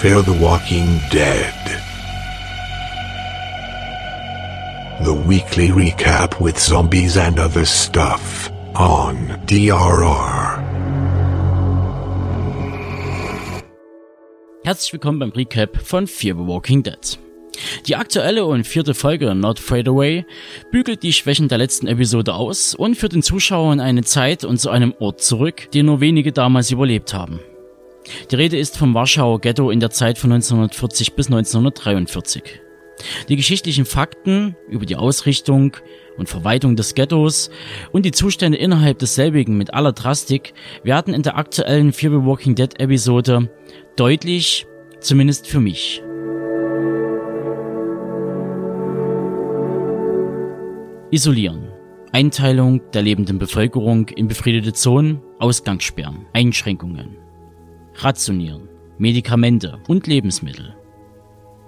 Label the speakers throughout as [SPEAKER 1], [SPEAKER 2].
[SPEAKER 1] Fear the Walking Dead. The weekly recap with zombies and other stuff on DRR.
[SPEAKER 2] Herzlich willkommen beim Recap von Fear the Walking Dead. Die aktuelle und vierte Folge Not Fade Away bügelt die Schwächen der letzten Episode aus und führt den Zuschauer in eine Zeit und zu einem Ort zurück, den nur wenige damals überlebt haben. Die Rede ist vom Warschauer Ghetto in der Zeit von 1940 bis 1943. Die geschichtlichen Fakten über die Ausrichtung und Verwaltung des Ghettos und die Zustände innerhalb desselbigen mit aller Drastik werden in der aktuellen Fear the Walking Dead Episode deutlich, zumindest für mich. Isolieren. Einteilung der lebenden Bevölkerung in befriedete Zonen, Ausgangssperren, Einschränkungen. Rationieren, Medikamente und Lebensmittel.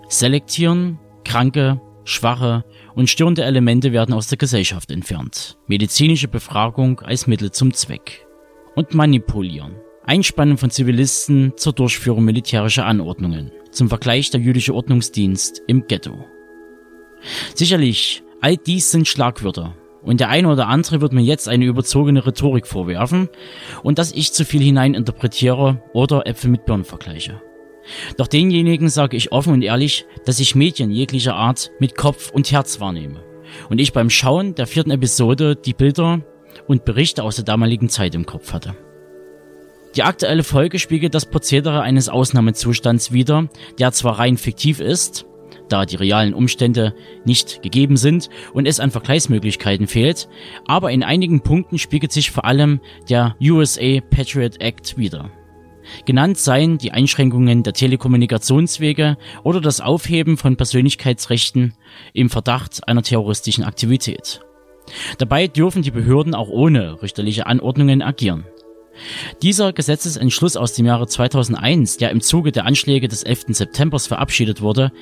[SPEAKER 2] Selektieren, kranke, schwache und störende Elemente werden aus der Gesellschaft entfernt. Medizinische Befragung als Mittel zum Zweck. Und manipulieren. Einspannen von Zivilisten zur Durchführung militärischer Anordnungen. Zum Vergleich der jüdische Ordnungsdienst im Ghetto. Sicherlich, all dies sind Schlagwörter, und der eine oder andere wird mir jetzt eine überzogene Rhetorik vorwerfen und dass ich zu viel hineininterpretiere oder Äpfel mit Birnen vergleiche. Doch denjenigen sage ich offen und ehrlich, dass ich Medien jeglicher Art mit Kopf und Herz wahrnehme. Und ich beim Schauen der vierten Episode die Bilder und Berichte aus der damaligen Zeit im Kopf hatte. Die aktuelle Folge spiegelt das Prozedere eines Ausnahmezustands wider, der zwar rein fiktiv ist, da die realen Umstände nicht gegeben sind und es an Vergleichsmöglichkeiten fehlt, aber in einigen Punkten spiegelt sich vor allem der USA Patriot Act wider. Genannt seien die Einschränkungen der Telekommunikationswege oder das Aufheben von Persönlichkeitsrechten im Verdacht einer terroristischen Aktivität. Dabei dürfen die Behörden auch ohne richterliche Anordnungen agieren. Dieser Gesetzesentschluss aus dem Jahre 2001, der im Zuge der Anschläge des 11. September verabschiedet wurde,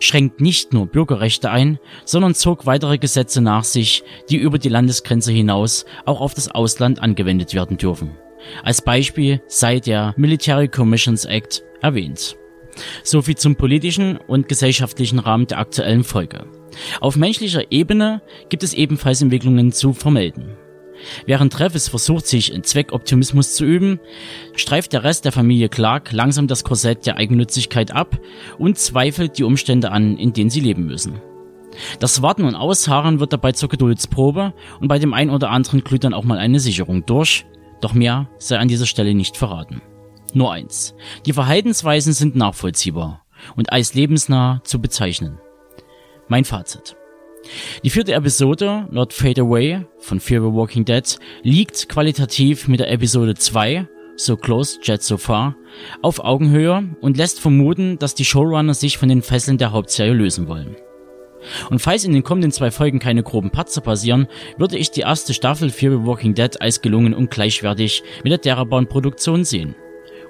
[SPEAKER 2] schränkt nicht nur Bürgerrechte ein, sondern zog weitere Gesetze nach sich, die über die Landesgrenze hinaus auch auf das Ausland angewendet werden dürfen. Als Beispiel sei der Military Commissions Act erwähnt. Soviel zum politischen und gesellschaftlichen Rahmen der aktuellen Folge. Auf menschlicher Ebene gibt es ebenfalls Entwicklungen zu vermelden. Während Travis versucht, sich in Zweckoptimismus zu üben, streift der Rest der Familie Clark langsam das Korsett der Eigennützigkeit ab und zweifelt die Umstände an, in denen sie leben müssen. Das Warten und Ausharren wird dabei zur Geduldsprobe und bei dem einen oder anderen glüht dann auch mal eine Sicherung durch, doch mehr sei an dieser Stelle nicht verraten. Nur eins. Die Verhaltensweisen sind nachvollziehbar und als lebensnah zu bezeichnen. Mein Fazit. Die vierte Episode, Not Fade Away von Fear the Walking Dead, liegt qualitativ mit der Episode 2, So Close, Jet So Far, auf Augenhöhe und lässt vermuten, dass die Showrunner sich von den Fesseln der Hauptserie lösen wollen. Und falls in den kommenden zwei Folgen keine groben Patzer passieren, würde ich die erste Staffel Fear the Walking Dead als gelungen und gleichwertig mit der Terraborn-Produktion sehen.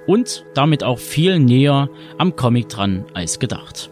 [SPEAKER 2] Und damit auch viel näher am Comic dran als gedacht.